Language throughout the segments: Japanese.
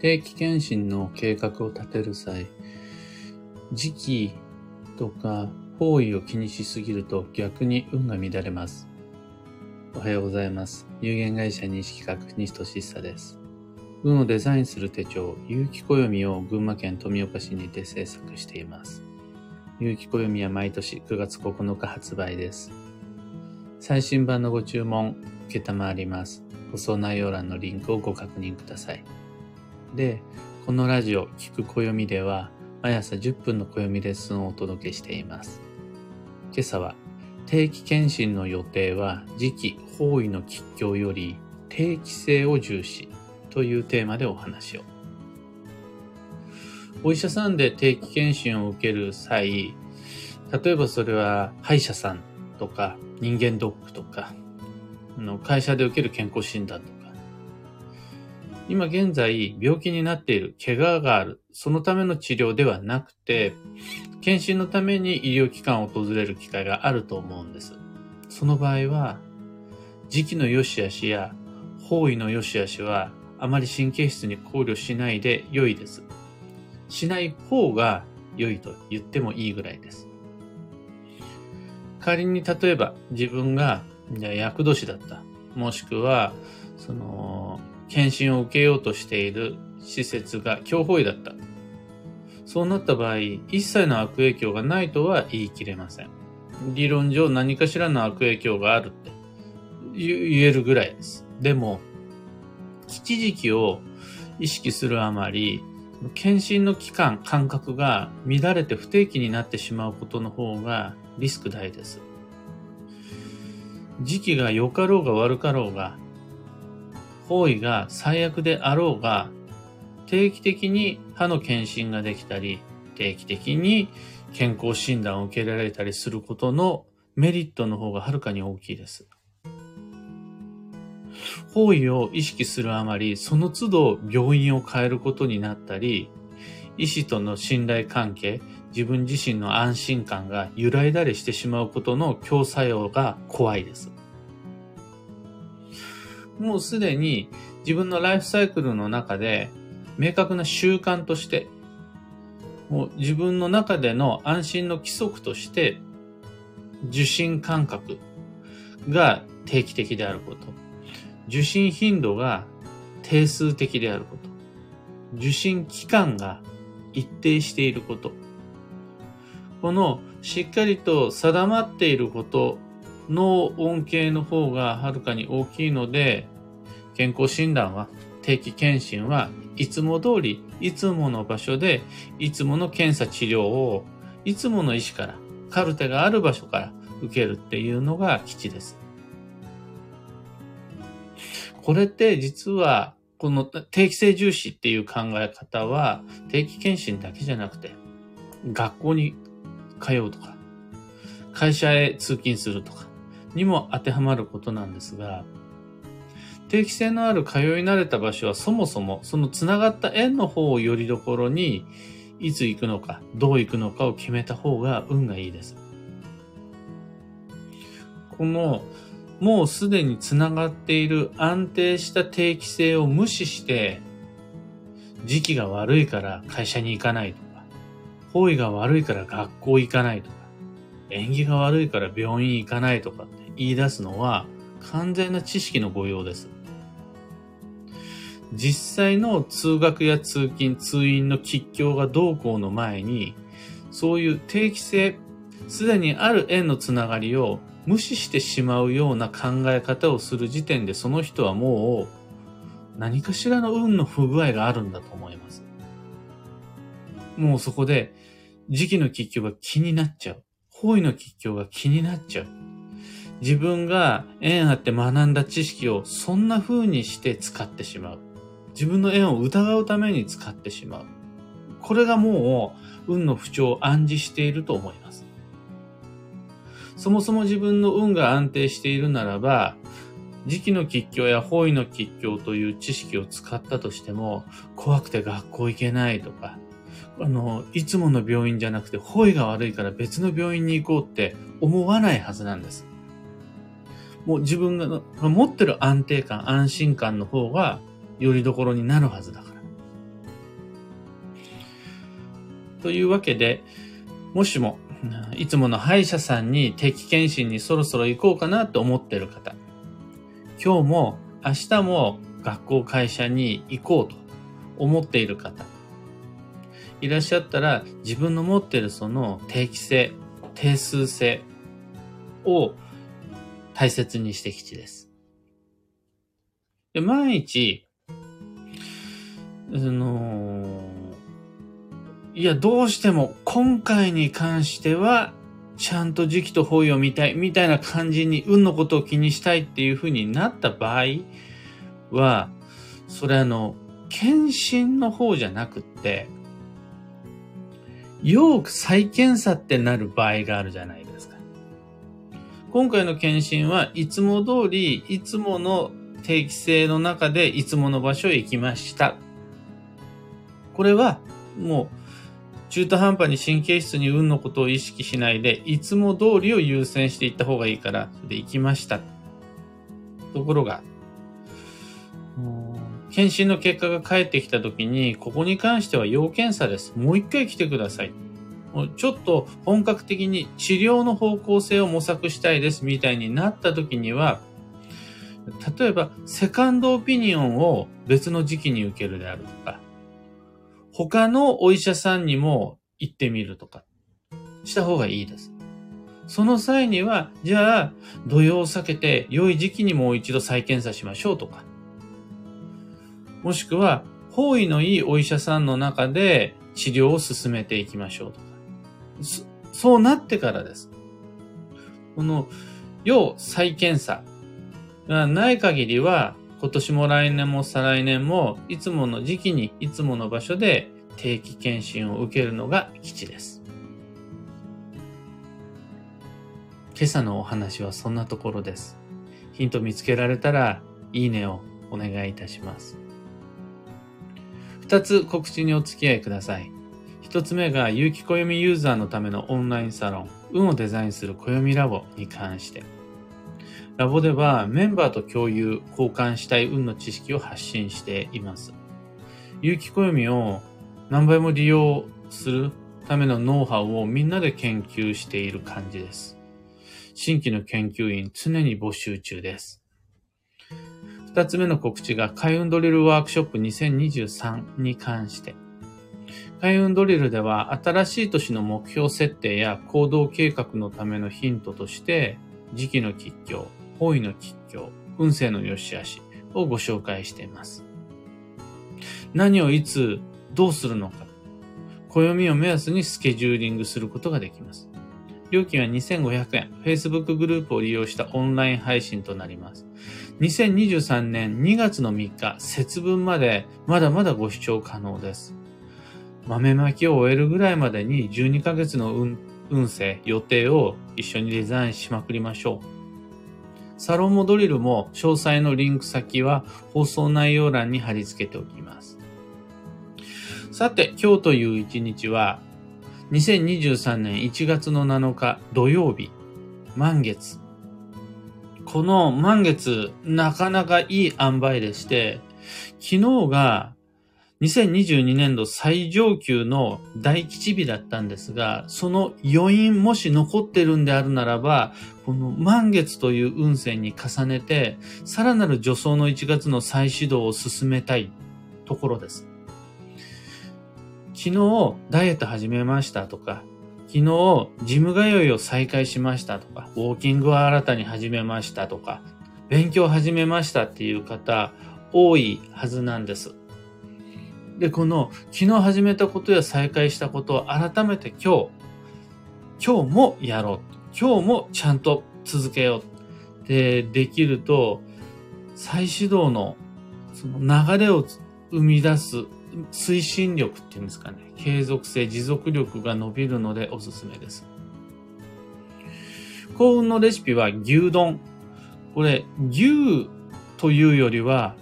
定期検診の計画を立てる際、時期とか方位を気にしすぎると逆に運が乱れます。おはようございます。有限会社認識学西俊久です。運をデザインする手帳、有機暦を群馬県富岡市にて制作しています。有機暦は毎年9月9日発売です。最新版のご注文、受けたまわります。放送内容欄のリンクをご確認ください。で、このラジオ、聞く暦では、毎朝10分の暦レッスンをお届けしています。今朝は、定期検診の予定は時期、方位の吉凶より定期性を重視というテーマでお話を。お医者さんで定期検診を受ける際、例えばそれは歯医者さんとか人間ドックとか、の会社で受ける健康診断と、今現在病気になっている、怪我がある、そのための治療ではなくて、検診のために医療機関を訪れる機会があると思うんです。その場合は、時期の良し悪しや方位の良し悪しはあまり神経質に考慮しないで良いです。しない方が良いと言ってもいいぐらいです。仮に例えば自分が厄年だった。もしくは、その、検診を受けようとしている施設が強法医だった。そうなった場合、一切の悪影響がないとは言い切れません。理論上何かしらの悪影響があるって言えるぐらいです。でも、基地時期を意識するあまり、検診の期間、間隔が乱れて不定期になってしまうことの方がリスク大です。時期が良かろうが悪かろうが、行為が最悪であろうが、定期的に歯の検診ができたり、定期的に健康診断を受けられたりすることのメリットの方がはるかに大きいです。方位を意識するあまり、その都度病院を変えることになったり、医師との信頼関係、自分自身の安心感が揺らいだりしてしまうことの強作用が怖いです。もうすでに自分のライフサイクルの中で明確な習慣として、もう自分の中での安心の規則として、受信感覚が定期的であること。受信頻度が定数的であること。受信期間が一定していること。このしっかりと定まっていることの恩恵の方がはるかに大きいので、健康診断は、定期検診はいつも通り、いつもの場所で、いつもの検査治療を、いつもの医師から、カルテがある場所から受けるっていうのが基地です。これって実は、この定期性重視っていう考え方は、定期検診だけじゃなくて、学校に通うとか、会社へ通勤するとか、にも当てはまることなんですが、定期性のある通い慣れた場所はそもそもその繋がった円の方をよりどころにいつ行くのか、どう行くのかを決めた方が運がいいです。このもうすでに繋がっている安定した定期性を無視して時期が悪いから会社に行かないとか、方位が悪いから学校行かないとか、縁起が悪いから病院行かないとかって言い出すのは完全な知識の誤用です。実際の通学や通勤、通院の吉凶がどうこうの前に、そういう定期性、すでにある縁のつながりを無視してしまうような考え方をする時点でその人はもう何かしらの運の不具合があるんだと思います。もうそこで時期の吉凶が気になっちゃう。方位の吉凶が気になっちゃう。自分が縁あって学んだ知識をそんな風にして使ってしまう。自分の縁を疑うために使ってしまう。これがもう運の不調を暗示していると思います。そもそも自分の運が安定しているならば、時期の吉凶や方位の吉凶という知識を使ったとしても、怖くて学校行けないとか、あの、いつもの病院じゃなくて、方位が悪いから別の病院に行こうって思わないはずなんです。もう自分が持ってる安定感、安心感の方がよりどころになるはずだから。というわけで、もしも、いつもの歯医者さんに定期検診にそろそろ行こうかなと思っている方、今日も明日も学校会社に行こうと思っている方、いらっしゃったら自分の持っているその定期性、定数性を大切にしてきちです。で、万一、あのいや、どうしても今回に関しては、ちゃんと時期と方位を見たい、みたいな感じに、運のことを気にしたいっていう風になった場合は、それあの、検診の方じゃなくって、よく再検査ってなる場合があるじゃないですか。今回の検診はいつも通り、いつもの定期性の中でいつもの場所へ行きました。これはもう中途半端に神経質に運のことを意識しないで、いつも通りを優先していった方がいいから、それで行きました。ところが、検診の結果が返ってきた時に、ここに関しては要検査です。もう一回来てください。ちょっと本格的に治療の方向性を模索したいですみたいになった時には、例えばセカンドオピニオンを別の時期に受けるであるとか、他のお医者さんにも行ってみるとか、した方がいいです。その際には、じゃあ、土曜を避けて良い時期にもう一度再検査しましょうとか、もしくは、方位のいいお医者さんの中で治療を進めていきましょうとか。そそうなってからです。この、要再検査がない限りは、今年も来年も再来年も、いつもの時期に、いつもの場所で定期検診を受けるのが基地です。今朝のお話はそんなところです。ヒント見つけられたら、いいねをお願いいたします。二つ告知にお付き合いください。一つ目が、有機暦ユーザーのためのオンラインサロン、運をデザインする暦ラボに関して。ラボではメンバーと共有、交換したい運の知識を発信しています。有機暦を何倍も利用するためのノウハウをみんなで研究している感じです。新規の研究員常に募集中です。二つ目の告知が開運ドリルワークショップ2023に関して。開運ドリルでは新しい年の目標設定や行動計画のためのヒントとして時期の吉祥、方位の吉祥、運勢の良し悪しをご紹介しています。何をいつ、どうするのか、暦を目安にスケジューリングすることができます。料金は2500円、Facebook グループを利用したオンライン配信となります。2023年2月の3日、節分までまだまだご視聴可能です。豆まきを終えるぐらいまでに12ヶ月の運運勢、予定を一緒にデザインしまくりましょう。サロンモドリルも詳細のリンク先は放送内容欄に貼り付けておきます。さて、今日という一日は、2023年1月の7日土曜日、満月。この満月、なかなかいい塩梅でして、昨日が2022年度最上級の大吉日だったんですが、その余韻もし残ってるんであるならば、この満月という運勢に重ねて、さらなる助走の1月の再始動を進めたいところです。昨日ダイエット始めましたとか、昨日ジム通いを再開しましたとか、ウォーキングを新たに始めましたとか、勉強始めましたっていう方多いはずなんです。で、この昨日始めたことや再開したことを改めて今日、今日もやろう。今日もちゃんと続けよう。で、できると、再始動のその流れを生み出す推進力っていうんですかね。継続性、持続力が伸びるのでおすすめです。幸運のレシピは牛丼。これ、牛というよりは、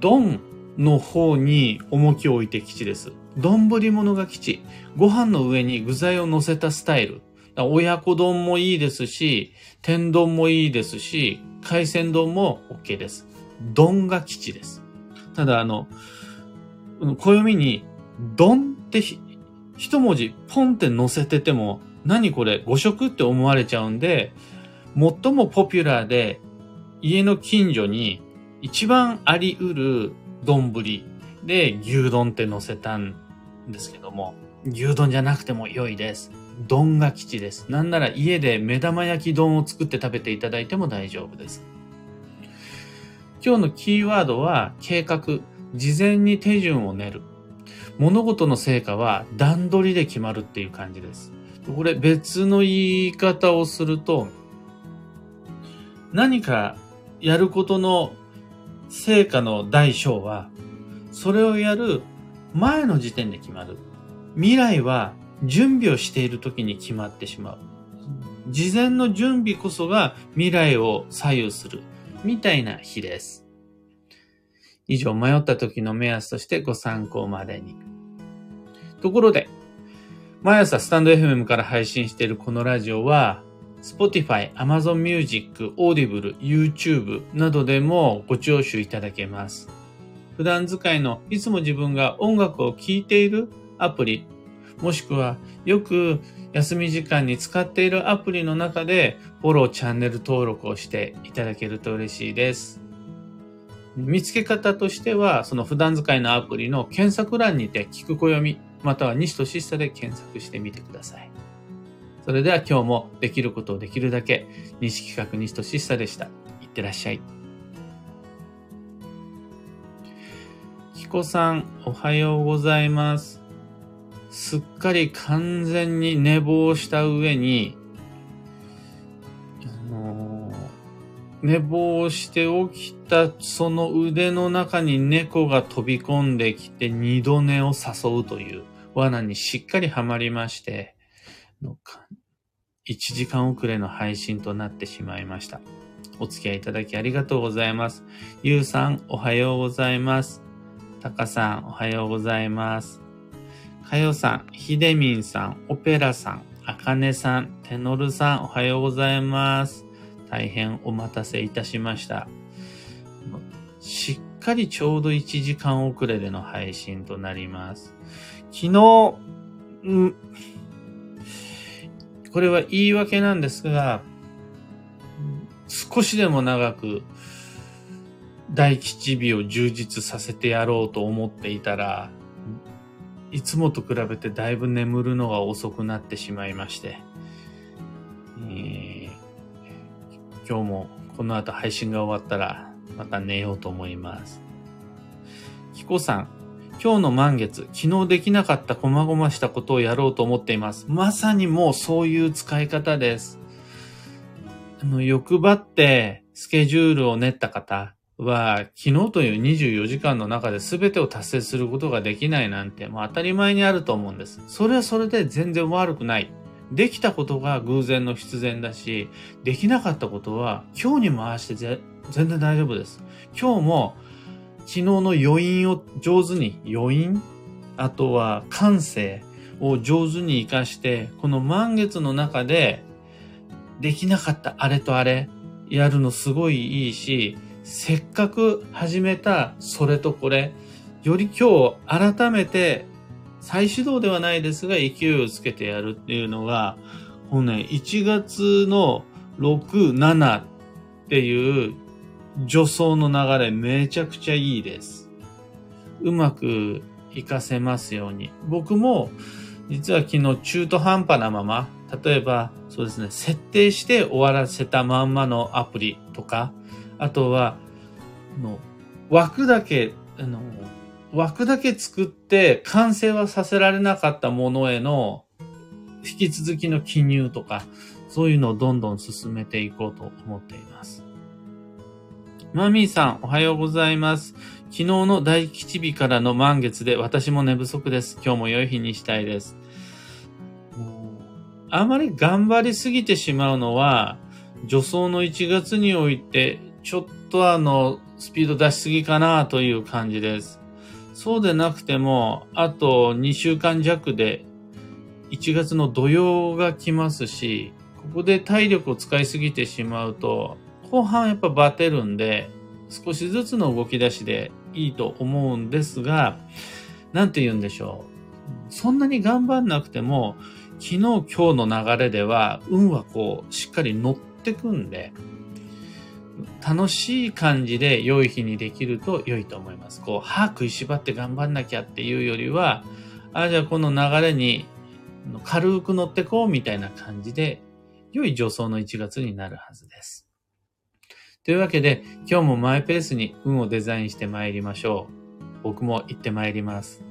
丼の方に重きを置いて基地です。丼物が基地。ご飯の上に具材を乗せたスタイル。親子丼もいいですし、天丼もいいですし、海鮮丼も OK です。丼が基地です。ただ、あの、暦に、丼って一文字ポンって載せてても、何これ誤色って思われちゃうんで、最もポピュラーで家の近所に一番あり得る丼で牛丼って載せたんですけども、牛丼じゃなくても良いです。丼が吉です。なんなら家で目玉焼き丼を作って食べていただいても大丈夫です。今日のキーワードは計画、事前に手順を練る。物事の成果は段取りで決まるっていう感じです。これ別の言い方をすると、何かやることの成果の大小は、それをやる前の時点で決まる。未来は準備をしている時に決まってしまう。事前の準備こそが未来を左右する。みたいな日です。以上、迷った時の目安としてご参考までに。ところで、毎朝スタンド FM から配信しているこのラジオは、Spotify、Amazon Music、Audible、YouTube などでもご聴取いただけます。普段使いのいつも自分が音楽を聴いているアプリ、もしくはよく休み時間に使っているアプリの中でフォロー、チャンネル登録をしていただけると嬉しいです。見つけ方としては、その普段使いのアプリの検索欄にて聞く暦、または西としさで検索してみてください。それでは今日もできることをできるだけ、西企画西としさでした。いってらっしゃい。きこさん、おはようございます。すっかり完全に寝坊した上に、あのー、寝坊して起きたその腕の中に猫が飛び込んできて二度寝を誘うという罠にしっかりはまりまして、1時間遅れの配信となってしまいました。お付き合いいただきありがとうございます。ゆうさん、おはようございます。たかさん、おはようございます。かよさん、ひでみんさん、オペラさん、あかねさん、テノルさん、おはようございます。大変お待たせいたしました。しっかりちょうど1時間遅れでの配信となります。昨日、んこれは言い訳なんですが、少しでも長く大吉日を充実させてやろうと思っていたら、いつもと比べてだいぶ眠るのが遅くなってしまいまして、えー、今日もこの後配信が終わったらまた寝ようと思います。キコさん、今日の満月、昨日できなかった細々したことをやろうと思っています。まさにもうそういう使い方です。あの、欲張ってスケジュールを練った方、は、昨日という24時間の中で全てを達成することができないなんて、もう当たり前にあると思うんです。それはそれで全然悪くない。できたことが偶然の必然だし、できなかったことは今日に回して全然大丈夫です。今日も昨日の余韻を上手に、余韻？あとは感性を上手に活かして、この満月の中でできなかったあれとあれやるのすごいいいし、せっかく始めたそれとこれ、より今日改めて再始動ではないですが勢いをつけてやるっていうのが、このね、1月の6、7っていう助走の流れめちゃくちゃいいです。うまく活かせますように。僕も実は昨日中途半端なまま、例えばそうですね、設定して終わらせたまんまのアプリとか、あとは、の枠だけ、あの、枠だけ作って完成はさせられなかったものへの引き続きの記入とか、そういうのをどんどん進めていこうと思っています。マミーさん、おはようございます。昨日の大吉日からの満月で私も寝不足です。今日も良い日にしたいです。あまり頑張りすぎてしまうのは、助走の1月においてちょっとあの、スピード出しすぎかなという感じです。そうでなくても、あと2週間弱で1月の土曜が来ますし、ここで体力を使いすぎてしまうと、後半やっぱバテるんで、少しずつの動き出しでいいと思うんですが、なんて言うんでしょうそんなに頑張んなくても、昨日今日の流れでは、運はこう、しっかり乗ってくんで、楽しい感じで良い日にできると良いと思います。こう、歯食いしばって頑張んなきゃっていうよりは、ああ、じゃあこの流れに軽く乗ってこうみたいな感じで、良い助走の1月になるはずです。というわけで、今日もマイペースに運をデザインして参りましょう。僕も行って参ります。